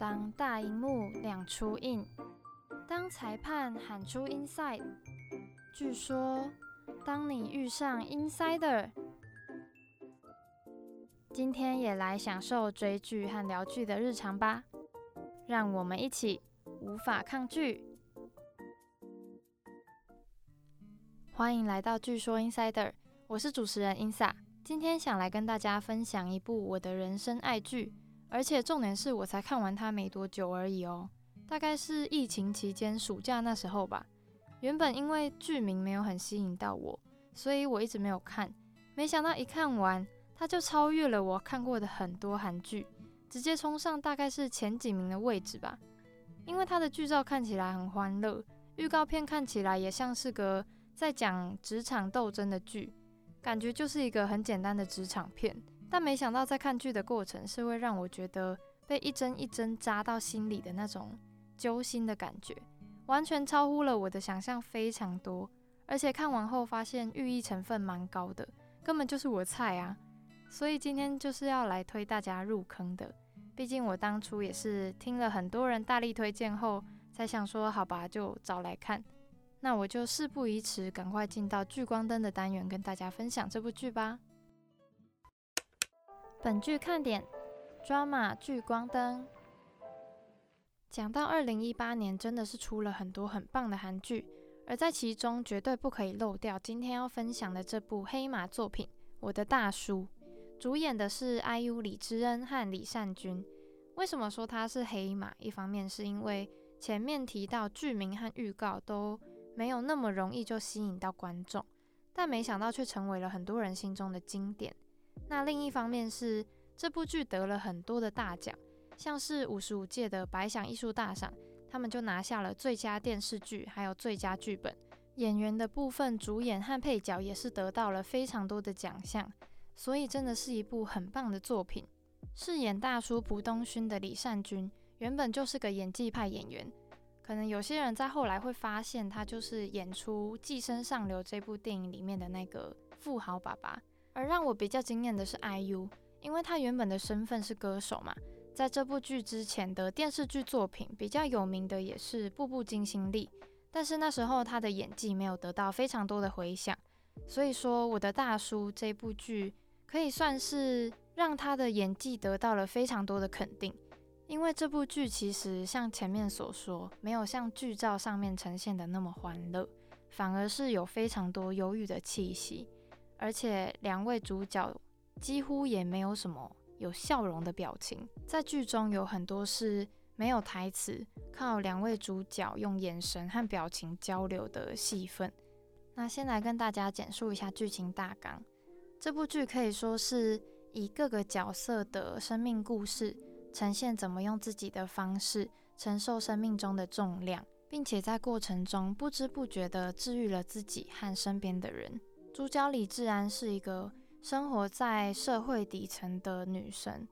当大荧幕亮出印，当裁判喊出 inside，据说当你遇上 insider，今天也来享受追剧和聊剧的日常吧。让我们一起无法抗拒。欢迎来到据说 insider，我是主持人 insa，今天想来跟大家分享一部我的人生爱剧。而且重点是我才看完它没多久而已哦，大概是疫情期间暑假那时候吧。原本因为剧名没有很吸引到我，所以我一直没有看。没想到一看完，它就超越了我看过的很多韩剧，直接冲上大概是前几名的位置吧。因为它的剧照看起来很欢乐，预告片看起来也像是个在讲职场斗争的剧，感觉就是一个很简单的职场片。但没想到，在看剧的过程是会让我觉得被一针一针扎到心里的那种揪心的感觉，完全超乎了我的想象，非常多。而且看完后发现寓意成分蛮高的，根本就是我菜啊！所以今天就是要来推大家入坑的。毕竟我当初也是听了很多人大力推荐后，才想说好吧，就找来看。那我就事不宜迟，赶快进到聚光灯的单元，跟大家分享这部剧吧。本剧看点：drama 聚光灯。讲到二零一八年，真的是出了很多很棒的韩剧，而在其中绝对不可以漏掉今天要分享的这部黑马作品《我的大叔》。主演的是 IU 李知恩和李善均。为什么说他是黑马？一方面是因为前面提到剧名和预告都没有那么容易就吸引到观众，但没想到却成为了很多人心中的经典。那另一方面是这部剧得了很多的大奖，像是五十五届的百想艺术大赏，他们就拿下了最佳电视剧，还有最佳剧本。演员的部分，主演和配角也是得到了非常多的奖项，所以真的是一部很棒的作品。饰演大叔朴东勋的李善均，原本就是个演技派演员，可能有些人在后来会发现他就是演出《寄生上流》这部电影里面的那个富豪爸爸。而让我比较惊艳的是 IU，因为他原本的身份是歌手嘛，在这部剧之前的电视剧作品比较有名的也是《步步惊心丽》，但是那时候他的演技没有得到非常多的回响，所以说我的大叔这部剧可以算是让他的演技得到了非常多的肯定，因为这部剧其实像前面所说，没有像剧照上面呈现的那么欢乐，反而是有非常多忧郁的气息。而且两位主角几乎也没有什么有笑容的表情，在剧中有很多是没有台词，靠两位主角用眼神和表情交流的戏份。那先来跟大家简述一下剧情大纲。这部剧可以说是以各个角色的生命故事，呈现怎么用自己的方式承受生命中的重量，并且在过程中不知不觉地治愈了自己和身边的人。主角李智安是一个生活在社会底层的女生，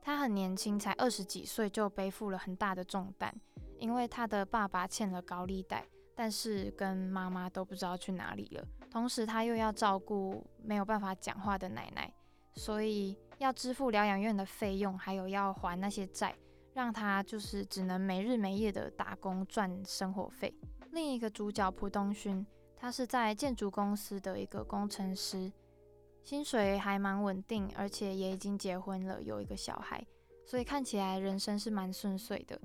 她很年轻，才二十几岁就背负了很大的重担，因为她的爸爸欠了高利贷，但是跟妈妈都不知道去哪里了。同时，她又要照顾没有办法讲话的奶奶，所以要支付疗养院的费用，还有要还那些债，让她就是只能没日没夜的打工赚生活费。另一个主角朴东勋。他是在建筑公司的一个工程师，薪水还蛮稳定，而且也已经结婚了，有一个小孩，所以看起来人生是蛮顺遂的。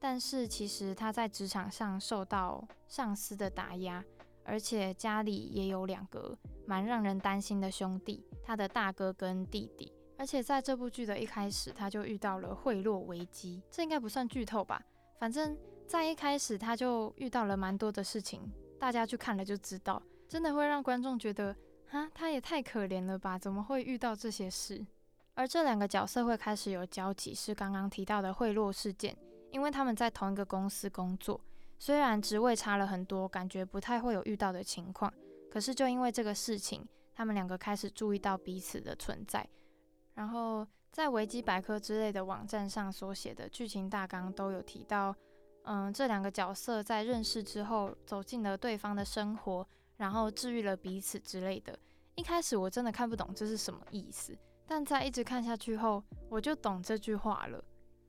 但是其实他在职场上受到上司的打压，而且家里也有两个蛮让人担心的兄弟，他的大哥跟弟弟。而且在这部剧的一开始，他就遇到了贿赂危机，这应该不算剧透吧？反正，在一开始他就遇到了蛮多的事情。大家去看了就知道，真的会让观众觉得，哈，他也太可怜了吧？怎么会遇到这些事？而这两个角色会开始有交集，是刚刚提到的贿赂事件，因为他们在同一个公司工作，虽然职位差了很多，感觉不太会有遇到的情况，可是就因为这个事情，他们两个开始注意到彼此的存在。然后在维基百科之类的网站上所写的剧情大纲都有提到。嗯，这两个角色在认识之后，走进了对方的生活，然后治愈了彼此之类的。一开始我真的看不懂这是什么意思，但在一直看下去后，我就懂这句话了。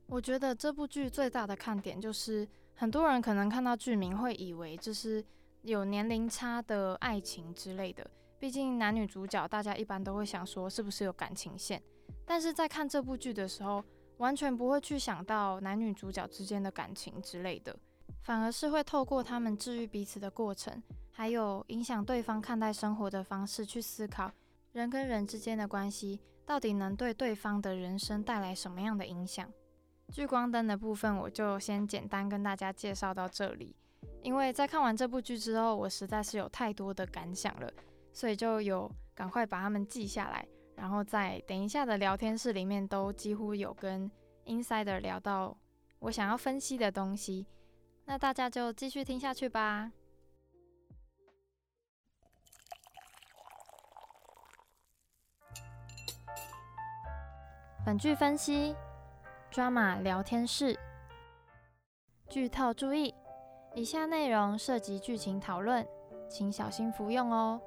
我觉得这部剧最大的看点就是，很多人可能看到剧名会以为这是有年龄差的爱情之类的。毕竟男女主角，大家一般都会想说是不是有感情线。但是在看这部剧的时候，完全不会去想到男女主角之间的感情之类的，反而是会透过他们治愈彼此的过程，还有影响对方看待生活的方式去思考，人跟人之间的关系到底能对对方的人生带来什么样的影响。聚光灯的部分，我就先简单跟大家介绍到这里，因为在看完这部剧之后，我实在是有太多的感想了，所以就有赶快把它们记下来，然后在等一下的聊天室里面都几乎有跟 Insider 聊到我想要分析的东西，那大家就继续听下去吧。本剧分析。抓马聊天室，剧透注意：以下内容涉及剧情讨论，请小心服用哦。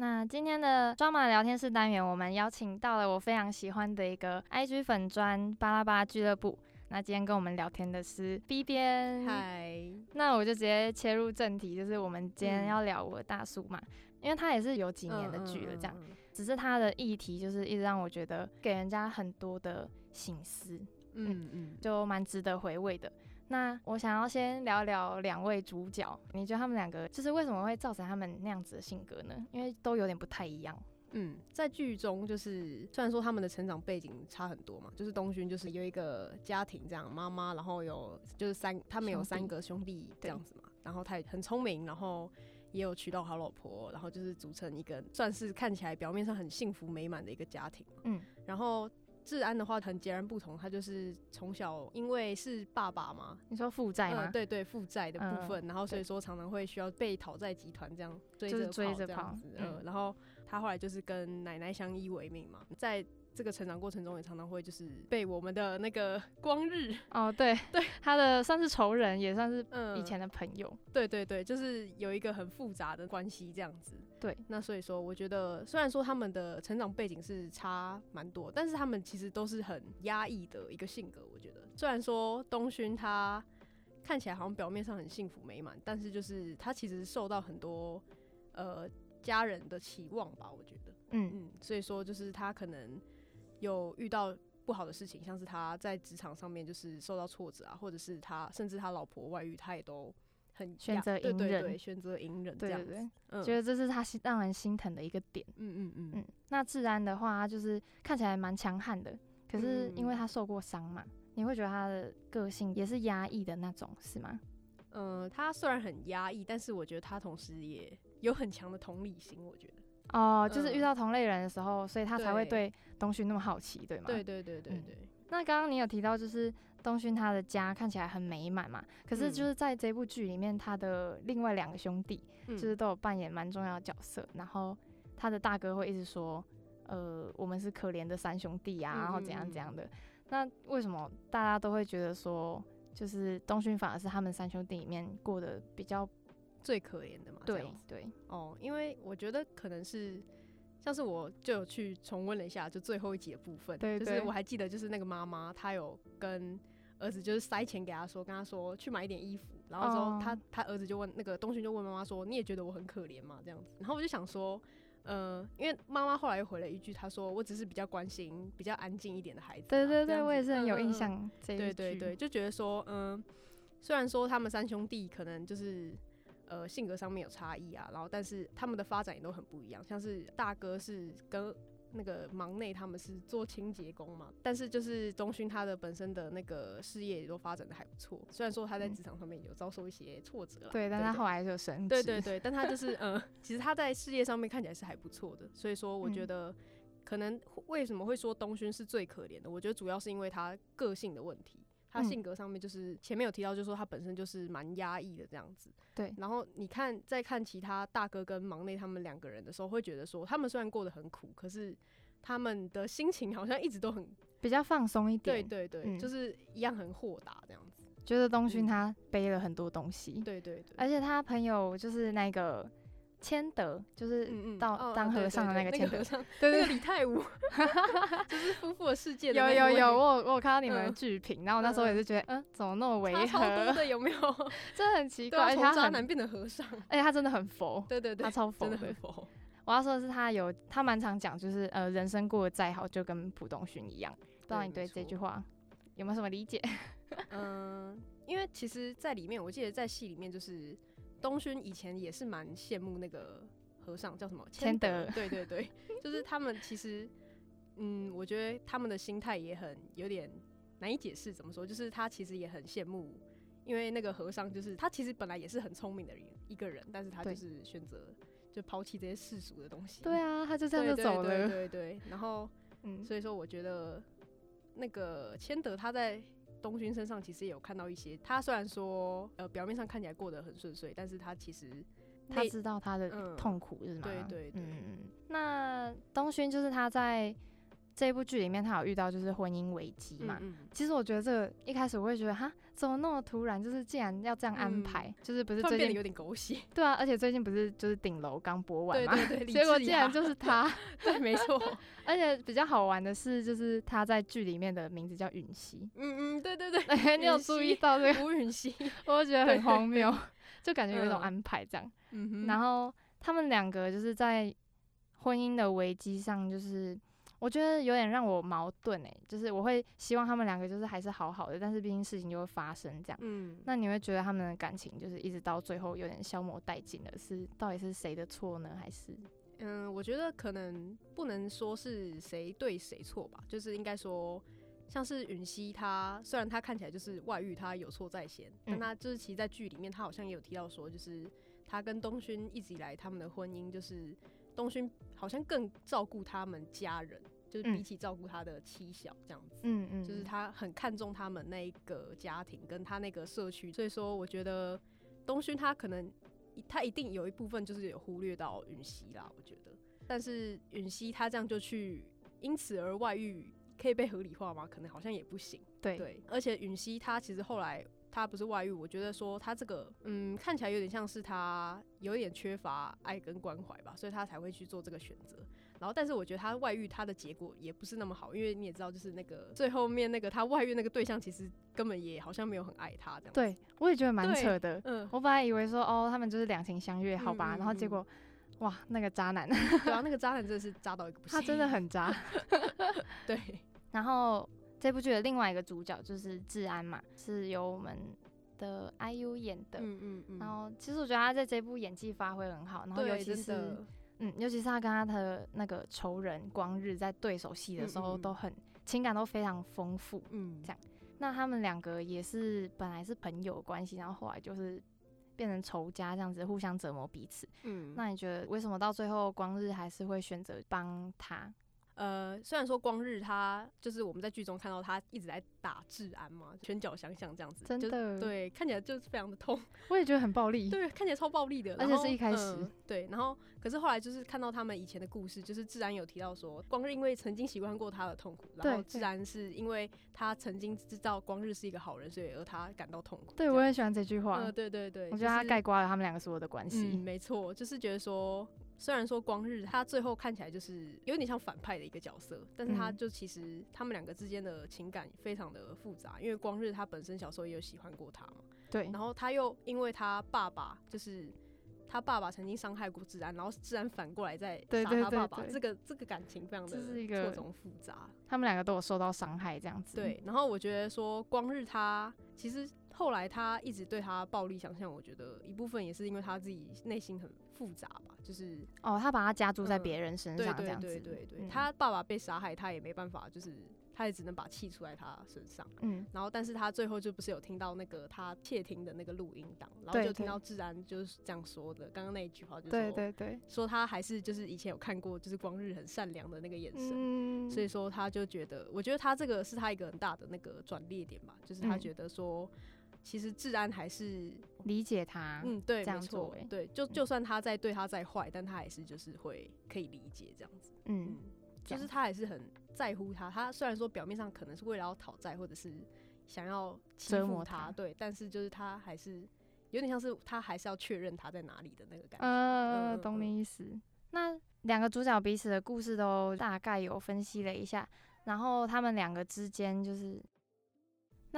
那今天的抓马聊天室单元，我们邀请到了我非常喜欢的一个 IG 粉砖巴拉巴俱乐部。那今天跟我们聊天的是 B 边，嗨。那我就直接切入正题，就是我们今天要聊我的大叔嘛，因为他也是有几年的剧了，这样。只是他的议题就是一直让我觉得给人家很多的醒思，嗯嗯，就蛮值得回味的。那我想要先聊聊两位主角，你觉得他们两个就是为什么会造成他们那样子的性格呢？因为都有点不太一样。嗯，在剧中就是虽然说他们的成长背景差很多嘛，就是东勋就是有一个家庭这样，妈妈，然后有就是三他们有三个兄弟这样子嘛，然后他也很聪明，然后。也有娶到好老婆，然后就是组成一个算是看起来表面上很幸福美满的一个家庭。嗯，然后治安的话很截然不同，他就是从小因为是爸爸嘛，你说负债吗？对对，负债的部分，然后所以说常常会需要被讨债集团这样追着追着跑，嗯，然后他后来就是跟奶奶相依为命嘛，在。这个成长过程中也常常会就是被我们的那个光日哦，对 对，他的算是仇人，也算是以前的朋友，对对对，就是有一个很复杂的关系这样子。对，那所以说，我觉得虽然说他们的成长背景是差蛮多，但是他们其实都是很压抑的一个性格。我觉得，虽然说东勋他看起来好像表面上很幸福美满，但是就是他其实受到很多呃家人的期望吧。我觉得，嗯嗯，所以说就是他可能。有遇到不好的事情，像是他在职场上面就是受到挫折啊，或者是他甚至他老婆外遇，他也都很选择隐忍，对选择隐忍这样子。嗯，觉得这是他心让人心疼的一个点。嗯嗯嗯嗯。那自然的话，就是看起来蛮强悍的，可是因为他受过伤嘛，你会觉得他的个性也是压抑的那种，是吗？嗯，他虽然很压抑，但是我觉得他同时也有很强的同理心，我觉得。哦，就是遇到同类人的时候，所以他才会对东勋那么好奇，对吗？对对对对对。那刚刚你有提到，就是东勋他的家看起来很美满嘛，可是就是在这部剧里面，他的另外两个兄弟就是都有扮演蛮重要的角色，然后他的大哥会一直说，呃，我们是可怜的三兄弟啊，然后怎样怎样的。那为什么大家都会觉得说，就是东勋反而是他们三兄弟里面过得比较？最可怜的嘛，对对。哦，因为我觉得可能是像是我就有去重温了一下，就最后一集的部分，对，就是我还记得，就是那个妈妈她有跟儿子就是塞钱给他说，跟他说去买一点衣服，然后之后他他儿子就问那个东勋就问妈妈说，你也觉得我很可怜吗？这样子，然后我就想说，呃，因为妈妈后来又回了一句，她说我只是比较关心比较安静一点的孩子，对对对，我也是很有印象，对对对，就觉得说，嗯，虽然说他们三兄弟可能就是。呃，性格上面有差异啊，然后但是他们的发展也都很不一样。像是大哥是跟那个忙内他们是做清洁工嘛，但是就是东勋他的本身的那个事业也都发展的还不错。虽然说他在职场上面有遭受一些挫折，对，但他后来就升职。对对对，但他就是嗯，其实他在事业上面看起来是还不错的。所以说，我觉得可能为什么会说东勋是最可怜的？我觉得主要是因为他个性的问题。他性格上面就是前面有提到，就是说他本身就是蛮压抑的这样子。对。然后你看，再看其他大哥跟忙内他们两个人的时候，会觉得说，他们虽然过得很苦，可是他们的心情好像一直都很比较放松一点。对对对，就是一样很豁达这样子。觉得东勋他背了很多东西。对对对。而且他朋友就是那个谦德，就是到哦当和尚的那个谦德 对对李泰武，就是夫妇的世界的有有有，我有我有看到你们的嗯剧评，然后我那时候也是觉得，嗯，怎么那么违差超的有没有？真的很奇怪，从而且他很，渣男变得和尚，而且他真的很佛，对对对他，超佛的真的很。佛。我要说的是，他有他蛮常讲，就是呃，人生过得再好，就跟普东勋一样。不知道你对这句话有没有什么理解？嗯，因为其实，在里面，我记得在戏里面，就是东勋以前也是蛮羡慕那个和尚，叫什么千德德。对对对，就是他们其实，嗯，我觉得他们的心态也很有点难以解释。怎么说？就是他其实也很羡慕，因为那个和尚就是他其实本来也是很聪明的人一个人，但是他就是选择就抛弃这些世俗的东西。对啊，他就这样对对就走对了。对对，然后嗯，所以说，我觉得那个千德他在东勋身上其实也有看到一些，他虽然说呃表面上看起来过得很顺遂，但是他其实他知道他的嗯痛苦是吗？对对嗯。那东勋就是他在这部剧里面，他有遇到就是婚姻危机嘛。嗯其实我觉得这个一开始我会觉得哈，怎么那么突然？就是竟然要这样安嗯排，就是不嗯，是最近有点狗血。对啊？而且最近不是就是顶楼刚播完嘛，对对对，结果竟然就是他。对，没错。而且比较好玩的是，就是他在剧里面的名字叫允熙。嗯嗯，对对对，哎，你有注意到这个？吴允熙。我就觉得很荒谬，就感觉有一种嗯安排这样。嗯哼，然后他们两个就是在婚姻的危机上，就是我觉得有点让我矛盾诶、就是我会希望他们两个就是还是好好的，但是毕竟事情就会发生这样。嗯，那你会觉得他们的感情就是一直到最后有点消磨殆尽了，是到底是谁的错呢？还是嗯，我觉得可能不能说是谁对谁错吧，就是应该说，像是允熙，她虽然她看起来就是外遇，她有错在先，但嗯她就是其实在剧里面，她好像也有提到说，就是她跟东勋一直以来他们的婚姻，就是东勋好像更照顾他们家人，就是比嗯起照顾他的妻小这样子。嗯嗯，就是他很看重他们那一个家庭跟他那个社区，所以说我觉得东勋他可能他一定有一部分就是有忽略到允熙啦，我觉得，但是允熙他这样就去因此而外遇，可以被合理化吗？可能好像也不行。对对，而且允熙他其实后来她不是外遇，我觉得说他这个嗯看起来有点像是他有一点缺乏爱跟关怀吧，所以他才会去做这个选择。然后，但是我觉得他外遇，他的结果也不是那么好，因为你也知道，就是那个最后面那个他外遇那个对象，其实根本也好像没有很爱他这样。，对我也觉得蛮扯的。嗯，我本来以为说哦，他们就是两情相悦，好吧，嗯嗯嗯然后结果哇，那个渣男对啊，那个渣男真的是渣到一个不行。他真的很渣。对，然后这部剧的另外一个主角就是治安嘛，是由我们的 IU 演的。嗯嗯嗯。然后其实我觉得他在这部演技发挥很好，然后尤，其是，嗯，尤其是他跟他的那个仇人光日在对手戏的时候，嗯嗯嗯都很情感都非常丰富。嗯，这样那他们两个也是本来是朋友关系，然后后来就是变成仇家这样子，互相折磨彼此。嗯，那你觉得为什么到最后光日还是会选择帮他？呃，虽然说光日他就是我们在剧中看到他一直在打治安嘛，拳脚相向这样子，真的，，对，看起来就是非常的痛，我也觉得很暴力。对，看起来超暴力的，而且是一开始嗯对，然后可是后来就是看到他们以前的故事，就是治安有提到说，光日因为曾经习惯过他的痛苦，然后对治安是因为他曾经知道光日是一个好人，所以而他感到痛苦。对，我很喜欢这句话。呃，对对对，我觉得他就是概括了他们两个所有的关系。嗯，没错，就是觉得说，虽然说光日他最后看起来就是有点像反派的一个角色，但是他嗯就其实他们两个之间的情感非常的复杂，因为光日他本身小时候也有喜欢过他嘛，对然后他又因为他爸爸就是。他爸爸曾经伤害过自然，然后自然反过来再杀他爸爸，对这个这个感情非常的错综复杂。他们两个都有受到伤害，这样子。对，然后我觉得说光日他其实后来他一直对他暴力想象，我觉得一部分也是因为他自己内心很复杂吧，就是哦，他把他加注在嗯别人身上这样子。对对对，嗯他爸爸被杀害，他也没办法，就是他也只能把气出在他身上。嗯，然后，但是他最后就不是有听到那个他窃听的那个录音档，然后就听到自然就是这样说的。刚刚那一句话就是对说，对对，说他还是就是以前有看过，就是光日很善良的那个眼神。嗯，所以说，他就觉得，我觉得他这个是他一个很大的那个转捩点吧，就是他嗯觉得说，其实治安还是，理解他。嗯，对，这样没错，对，就就算他在对他再坏，但他还是就是会可以理解这样子。嗯嗯，就是他还是很在乎他。他虽然说表面上可能是为了要讨债，或者是想要折磨他他，对，但是就是他还是有点像是他还是要确认他在哪里的那个感觉。呃，嗯懂你意思。那两个主角彼此的故事都大概有分析了一下，然后他们两个之间就是，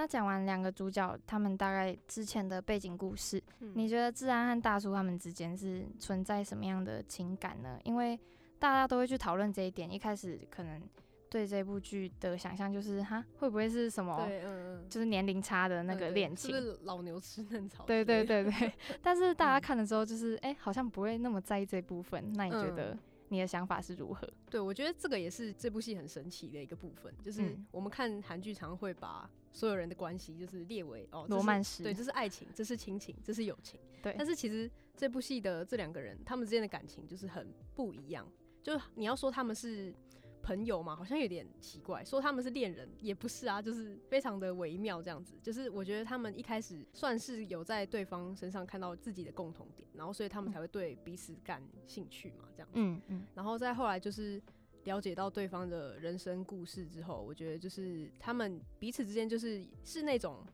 那讲完两个主角他们大概之前的背景故事，嗯你觉得治安和大叔他们之间是存在什么样的情感呢？因为大家都会去讨论这一点，一开始可能对这部剧的想象就是，哈，会不会是什么，对，嗯嗯，就是年龄差的那个恋情？老牛吃嫩草？对对，对对，但是大家嗯看了之后，就是哎、诶好像不会那么在意这部分。那你觉嗯得你的想法是如何？对我觉得这个也是这部戏很神奇的一个部分，就是嗯我们看韩剧常会把所有人的关系就是列为哦罗曼史对，这是爱情，这是亲情，这是友情。对但是其实这部戏的这两个人，他们之间的感情就是很不一样。就是你要说他们是朋友嘛，好像有点奇怪；说他们是恋人也不是啊，就是非常的微妙这样子。就是我觉得他们一开始算是有在对方身上看到自己的共同点，然后所以他们嗯才会对彼此感兴趣嘛，这样子。嗯嗯然后再后来就是了解到对方的人生故事之后，我觉得就是他们彼此之间就是是那种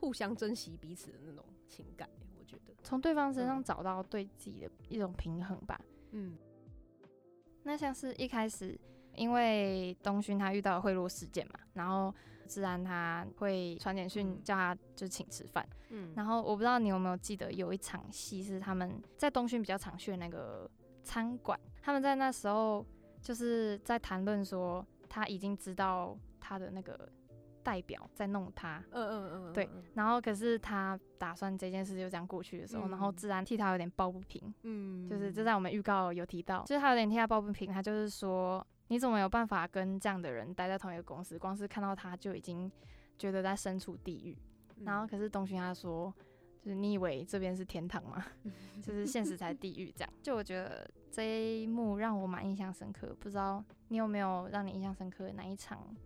互相珍惜彼此的那种情感，我觉得，从对方身上嗯找到对自己的一种平衡吧。嗯那像是一开始，因为东勋他遇到了贿赂事件嘛，然后自然他会传简讯嗯。叫他就请吃饭，嗯。然后我不知道你有没有记得有一场戏是他们在东勋比较常去的那个餐馆，他们在那时候就是在谈论说他已经知道他的那个代表在弄他，嗯嗯嗯，对然后可是他打算这件事就这样过去的时候，然后嗯。自然替他有点抱不平，嗯，就是就在我们预告有提到，就是他有点替他抱不平，他就是说你怎么有办法跟这样的人待在同一个公司，光是看到他就已经觉得在身处地狱。嗯然后可是东勋他说，就是你以为这边是天堂吗？就是现实才地狱这样。就我觉得这一幕让我蛮印象深刻，不知道你有没有让你印象深刻的哪一场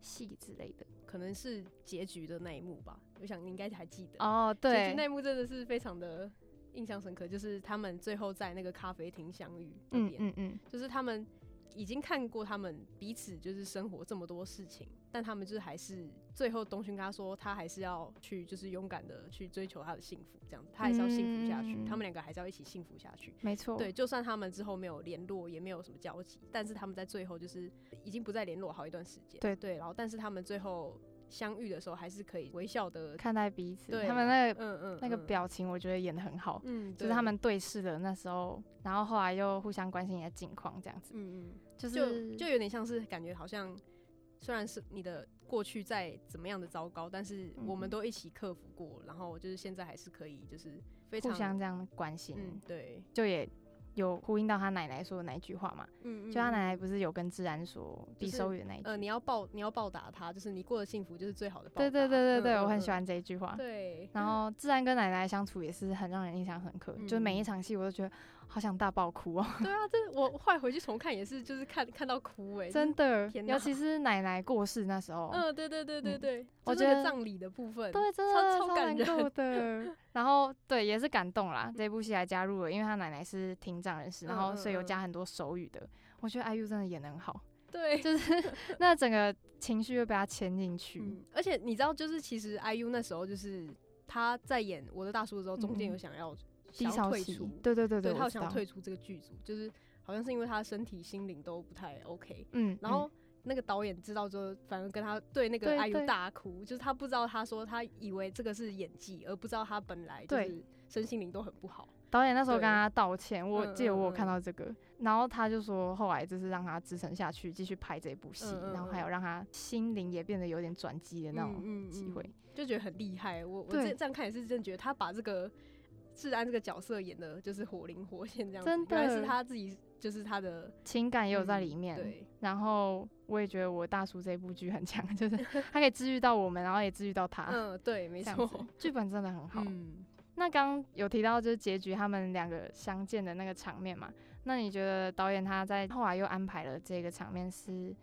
戏之类的？可能是结局的那一幕吧，我想你应该还记得。哦，对结对局，那一幕真的是非常的印象深刻，就是他们最后在那个咖啡厅相遇那嗯，嗯嗯，就是他们已经看过他们彼此就是生活这么多事情，但他们就是还是最后东勋跟他说，他还是要去就是勇敢的去追求他的幸福，这样子，他还是要幸福下去，嗯他们两个还是要一起幸福下去。没错，对，就算他们之后没有联络，也没有什么交集，但是他们在最后就是已经不再联络好一段时间。对对，然后但是他们最后相遇的时候，还是可以微笑的，看待彼此，对他们那个嗯嗯，那个嗯，表情，我觉得演的很好。嗯，就是他们对视的那时候，然后后来又互相关心一下近况，这样子，嗯嗯。就就是就有点像是感觉好像，虽然是你的过去再怎么样的糟糕，但是我们嗯都一起克服过，然后就是现在还是可以就是非常互相这样关心，嗯对，就也有呼应到他奶奶说的那一句话嘛。嗯就他奶奶不是有跟自然说比就是手语的那一句，呃你要报你要报答他，就是你过得幸福就是最好的报答。对对对对对，嗯我很喜。欢这一句话。对，然后自然跟奶奶相处也是很让人印象深刻，就是每一嗯场戏我都觉得好想大爆哭哦，对啊，这我后来回去重看也是，就是看看到哭哎、真的，尤其是奶奶过世那时候，嗯，对对对对嗯对，我觉得葬礼的部分，对，真超的超感人难过的。然后对，也是感动啦。这部戏还加入了，因为他奶奶是听障人士，然后所以有嗯加很多手语的。我觉得 IU 真的演得很好，对，就是 那整个情绪又被他牵进去。嗯，而且你知道，就是其实 IU 那时候就是他在演《我的大叔》的时候，中间有嗯想要低潮期退出，，对对对对他有我知道想退出这个剧组，就是好像是因为他身体心灵都不太 OK，嗯，然后那个导演知道之后，反而跟他对那个对 IU 大哭，就是他不知道他说他以为这个是演技，而不知道他本来就是身心灵都很不好。导演那时候跟他道歉，我嗯记得我有看到这个，然后他就说后来就是让他支撑下去，继续拍这部戏，然后还有让他心灵也变得有点转机的那种嗯机会。就觉得很厉害。我我这这样看也是真的觉得他把这个治安这个角色演的就是活灵活现这样子，真原来是他自己就是他的情感也有在嗯里面，对，然后我也觉得我大叔这部剧很强，就是他可以治愈到我们，然后也治愈到他，嗯，对，没错剧本真的很好。嗯。那刚刚有提到就是结局他们两个相见的那个场面嘛，那你觉得导演他在后来又安排了这个场面是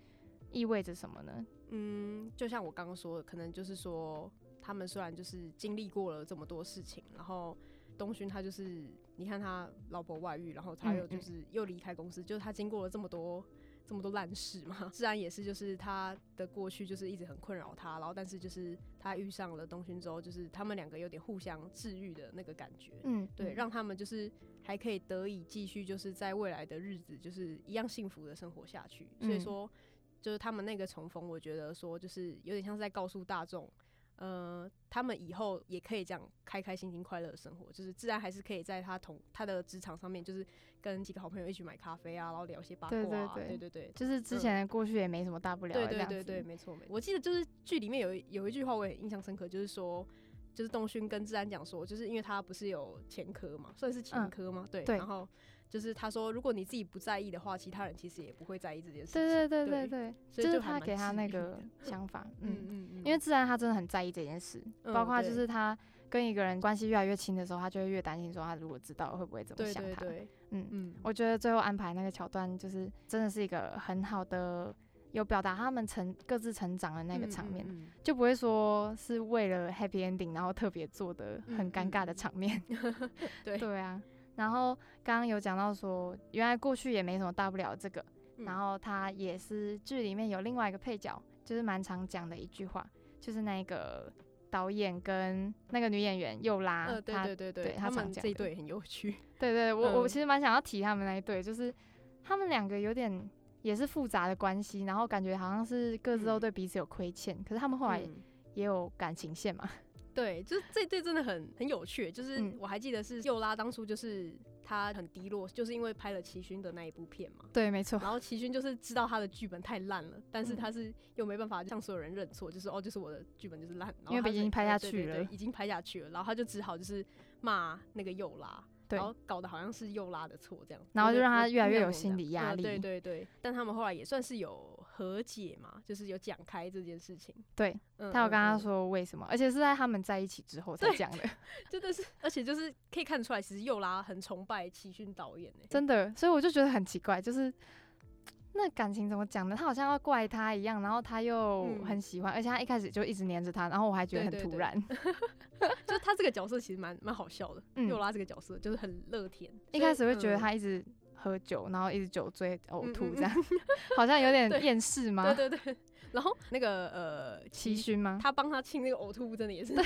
意味着什么呢？嗯，就像我刚刚说的，可能就是说，他们虽然就是经历过了这么多事情，然后东勋他就是，你看他老婆外遇，然后他嗯又就是又离开公司，就是他经过了这么多这么多烂事嘛。自然也是，就是他的过去就是一直很困扰他，然后但是就是他遇上了东勋之后，就是他们两个有点互相治愈的那个感觉，嗯，对，让他们就是还可以得以继续就是在未来的日子就是一样幸福的生活下去。所以嗯说，就是他们那个重逢，我觉得说就是有点像是在告诉大众。呃，他们以后也可以这样开开心心、快乐的生活，就是自然还是可以在他同他的职场上面，就是跟几个好朋友一起买咖啡啊，然后聊一些八卦、啊，对对对对对对就是之前的过去也没什么大不了的对这样子。对对对，没错没错。我记得就是剧里面有一有一句话我也印象深刻，就是说，就是东勋跟治安讲说，就是因为他不是有前科嘛，算是前嗯科嘛，对。对然后就是他说，如果你自己不在意的话，其他人其实也不会在意这件事情。对对对对对就是他给他那个 想法，嗯嗯，嗯嗯，因为自然他真的很在意这件事，嗯包括就是他跟一个人关系越来越亲的时候，他就会越担心说他如果知道会不会怎么想他。对。对，嗯，嗯，我觉得最后安排那个桥段，就是真的是一个很好的，有表达他们成各自成长的那个场面，嗯。就不会说是为了 happy ending 然后特别做的很嗯尴尬的嗯。场面。对。对啊，然后刚刚有讲到说，原来过去也没什么大不了的这个，嗯然后他也是剧里面有另外一个配角，就是蛮常讲的一句话，就是那个导演跟那个女演员又拉呃，对他对对对他常讲的这一对很有趣。对对，我、我嗯其实蛮想要提他们那一对，就是他们两个有点也是复杂的关系，然后感觉好像是各自都嗯对彼此有亏欠，可是他们后来嗯也有感情线嘛。对，就是这对真的很很有趣，就是嗯。我还记得是佑拉当初就是他很低落，就是因为拍了齐勋的那一部片嘛。对，没错。然后齐勋就是知道他的剧本太烂了，但是嗯。他是又没办法向所有人认错，就是哦，就是我的剧本就是烂，因为他就已经拍下去了对已经拍下去了，然后他就只好就是骂那个佑拉，然后搞得好像是佑拉的错这样，然后就让他越来越有心理压力对对对，但他们后来也算是有和解嘛，就是有讲开这件事情。对，嗯他有跟他说为什么，而且是在他们在一起之后才讲的，真的是，而且就是可以看得出来，其实佑拉很崇拜奇勋导演真的。所以我就觉得很奇怪，就是那感情怎么讲呢？他好像要怪他一样，然后他又嗯很喜欢，而且他一开始就一直黏着他，然后我还觉得很突然。就他这个角色其实蛮蛮好笑的，嗯佑拉这个角色就是很乐天。一开始会觉得嗯他一直喝酒然后一直酒醉呕吐这样好像有点 厌世吗？对对对。然后那个呃齐勋吗？他帮他清那个呕吐物真的也是对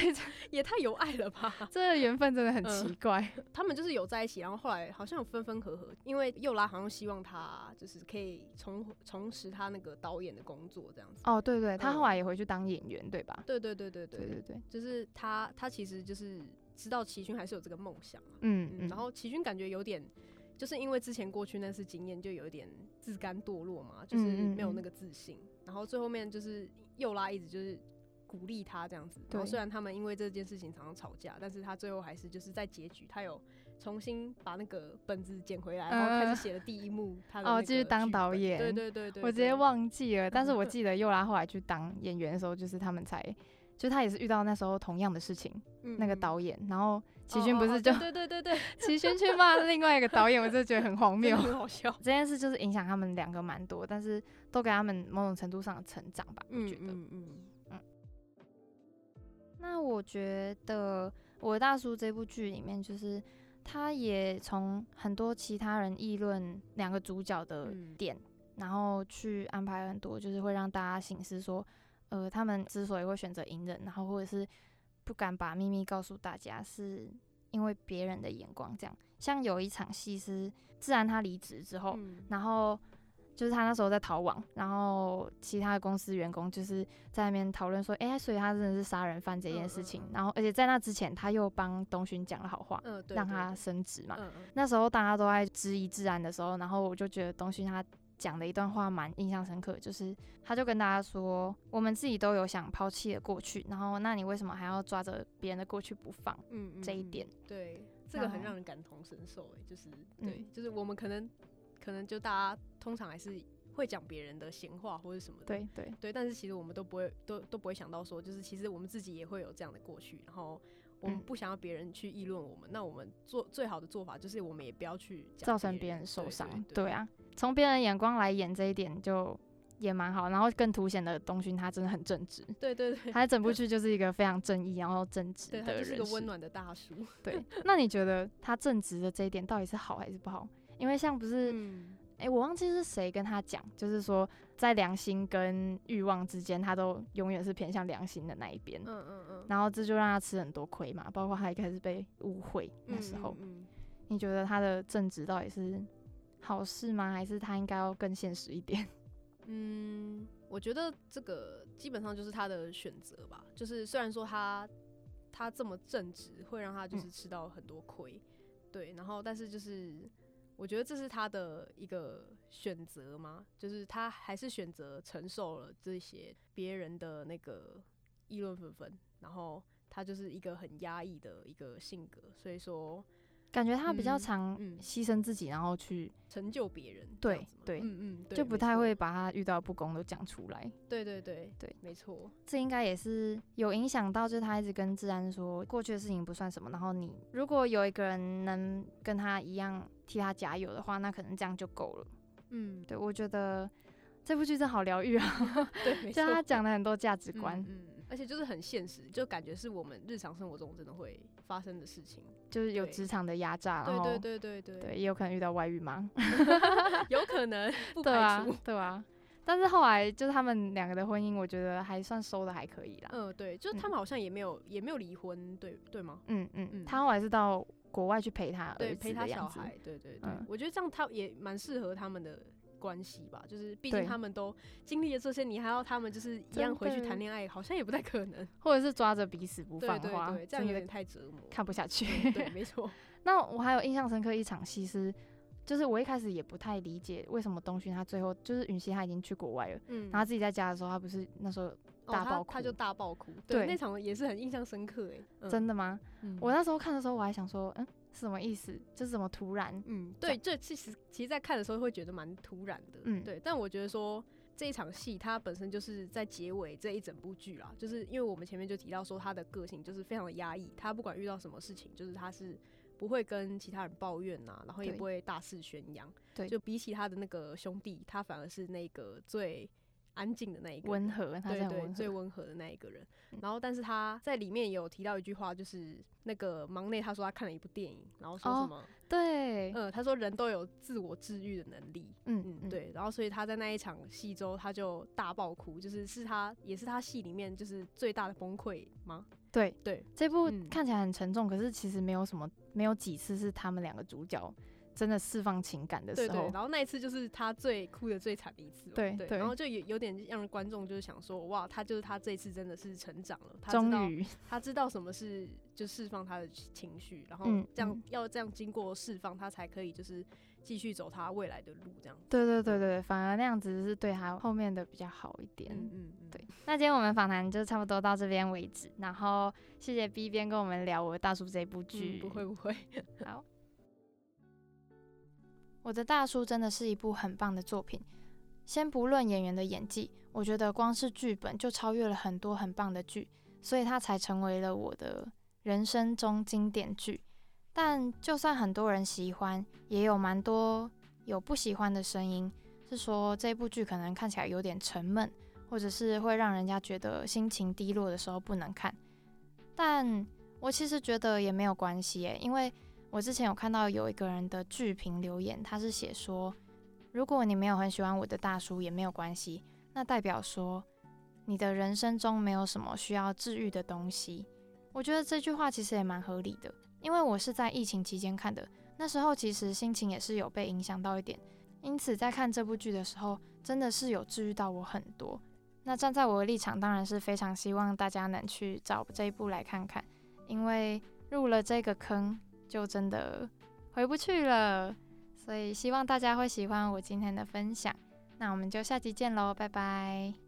也太有爱了吧 这缘分真的很奇怪。他们就是有在一起然后后来好像有分分合合因为又拉好像希望他就是可以重重拾他那个导演的工作这样子哦对对他后来也回去当演员对吧？对对对对对对就是他他其实就是知道齐勋还是有这个梦想嗯然后齐勋感觉有点就是因为之前过去那次经验，就有一点自甘堕落嘛，就是没有那个自信。然后最后面就是佑拉一直就是鼓励他这样子。然后对虽然他们因为这件事情常常吵架，但是他最后还是就是在结局，他有重新把那个本子捡回来，然后开嗯始写了第一幕他的哦那个继续当导演对对对对，我直接。忘记了，但是我 记得佑拉后来去当演员的时候，就是他们才，就他也是遇到那时候同样的事情，那个嗯导演，然后齐勋不是就对对对对对，齐勋去骂另外一个导演，我真的觉得很荒 谬。很好笑。这件事就是影响他们两个蛮多，但是都给他们某种程度上的成长吧，我嗯觉得。嗯嗯，那我觉得《我的大叔》这部剧里面，就是他也从很多其他人议论两个主角的嗯点，然后去安排很多，就是会让大家醒思说，呃，他们之所以会选择隐忍，然后或者是不敢把秘密告诉大家，是因为别人的眼光这样。像有一场戏是，自然他离职之后，嗯然后就是他那时候在逃亡，然后其他的公司员工就是在那边讨论说，哎、所以他真的是杀人犯这件事情。嗯嗯嗯然后而且在那之前，他又帮东勋讲了好话，让他升职嘛。那时候大家都在质疑自然的时候，然后我就觉得东勋他讲的一段话蛮印象深刻，就是他就跟大家说，我们自己都有想抛弃的过去，然后那你为什么还要抓着别人的过去不放？嗯，嗯这一点，对，这个很让人感同身受哎，就是嗯对，就是我们可能可能就大家通常还是会讲别人的闲话或者什么的，对对对，但是其实我们都不会都都不会想到说，就是其实我们自己也会有这样的过去，然后我们嗯不想要别人去议论我们，那我们做最好的做法就是我们也不要去讲造成别别人受伤。对对啊，从别人眼光来演这一点就也蛮好，然后更凸显了东勋他真的很正直，对对对，他整部剧就是一个非常正义然后正直他就是个温暖的大叔。对，那你觉得他正直的这一点到底是好还是不好？因为像不是，嗯，哎、我忘记是谁跟他讲，就是说在良心跟欲望之间，他都永远是偏向良心的那一边。嗯嗯嗯，然后这就让他吃很多亏嘛，包括他一开始被误会那时候，嗯嗯你觉得他的正直到底是好事吗？还是他应该要更现实一点？嗯，我觉得这个基本上就是他的选择吧。就是虽然说他他这么正直，会让他就是嗯吃到很多亏，对，然后但是就是我觉得这是他的一个选择嘛，就是他还是选择承受了这些别人的那个议论纷纷，然后他就是一个很压抑的一个性格，所以说感觉他比较嗯常嗯牺牲自己，然后去成就别人这对对嗯嗯，就不太会把他遇到的不公都讲出来。对对对对，没错，这应该也是有影响到，就是他一直跟治安说过去的事情不算什么，然后你如果有一个人能跟他一样替他加油的话，那可能这样就够了。嗯，对我觉得这部剧真好疗愈啊，对，就他讲了很多价值观，而且就是很现实，就感觉是我们日常生活中真的会发生的事情。就是有职场的压榨，对对对对对，对也有可能遇到外遇吗，有可能不排对啊。对啊。但是后来就是他们两个的婚姻，我觉得还算收的还可以啦。嗯，对，就是他们好像也没有也没有离婚，对对吗？嗯嗯，嗯他后来是到国外去陪他儿对，子陪他小孩，对对对，嗯我觉得这样他也蛮适合他们的关系吧，就是毕竟他们都经历了这些，你还要他们就是一样回去谈恋爱，好像也不太可能。或者是抓着彼此不放的话，对，这样有点太折磨。看不下去。对，没 错。那我还有印象深刻一场戏是，就是我一开始也不太理解为什么东勋他最后就是允熙他已经去国外了，嗯，然后自己在家的时候，他不是那时候哦大爆哭他他就大爆哭。对对，那场也是很印象深刻哎。嗯真的吗？嗯我那时候看的时候，我还想说，嗯，是什么意思？就是怎么突然？嗯，对，这其实其实，在看的时候会觉得蛮突然的，嗯对。但我觉得说这一场戏，它本身就是在结尾这一整部剧啦，就是因为我们前面就提到说他的个性就是非常的压抑，他不管遇到什么事情，就是他是不会跟其他人抱怨呐、然后也不会大肆宣扬，对就比起他的那个兄弟，他反而是那个最安静的那一个，温和，他是对对，很温。最温和的那一个人嗯。然后，但是他在里面也有提到一句话，就是那个忙内他说他看了一部电影，然后说哦什么，对，嗯，他说人都有自我治愈的能力，嗯嗯，，对。然后，所以他在那一场戏中，他就大爆哭，就是是他也是他戏里面就是最大的崩溃吗？对对，这部嗯看起来很沉重，可是其实没有什么，没有几次是他们两个主角真的释放情感的对对。时候。然后那一次就是他最哭的最惨的一次嘛，对。对对然后就有有点让观众就是想说，哇，他就是他这一次真的是成长了，他知道终于，他知道什么是就释放他的情绪，然后嗯这样、嗯要这样经过释放，他才可以就是继续走他未来的路，这样。对对对对，反而那样子是对他后面的比较好一点。嗯嗯嗯，对，那今天我们访谈就差不多到这边为止，然后谢谢 B 边跟我们聊我大叔这部剧。嗯，不会不会，好，我的大叔真的是一部很棒的作品。先不论演员的演技，我觉得光是剧本就超越了很多很棒的剧，所以它才成为了我的人生中经典剧。但就算很多人喜欢，也有蛮多有不喜欢的声音，是说这部剧可能看起来有点沉闷，或者是会让人家觉得心情低落的时候不能看。但我其实觉得也没有关系耶，因为我之前有看到有一个人的剧评留言，他是写说，如果你没有很喜欢我的大叔也没有关系，那代表说你的人生中没有什么需要治愈的东西。我觉得这句话其实也蛮合理的，因为我是在疫情期间看的，那时候其实心情也是有被影响到一点，因此在看这部剧的时候，真的是有治愈到我很多。那站在我的立场，当然是非常希望大家能去找这一部来看看，因为入了这个坑，就真的回不去了。所以希望大家会喜欢我今天的分享。那我们就下期见喽，拜拜。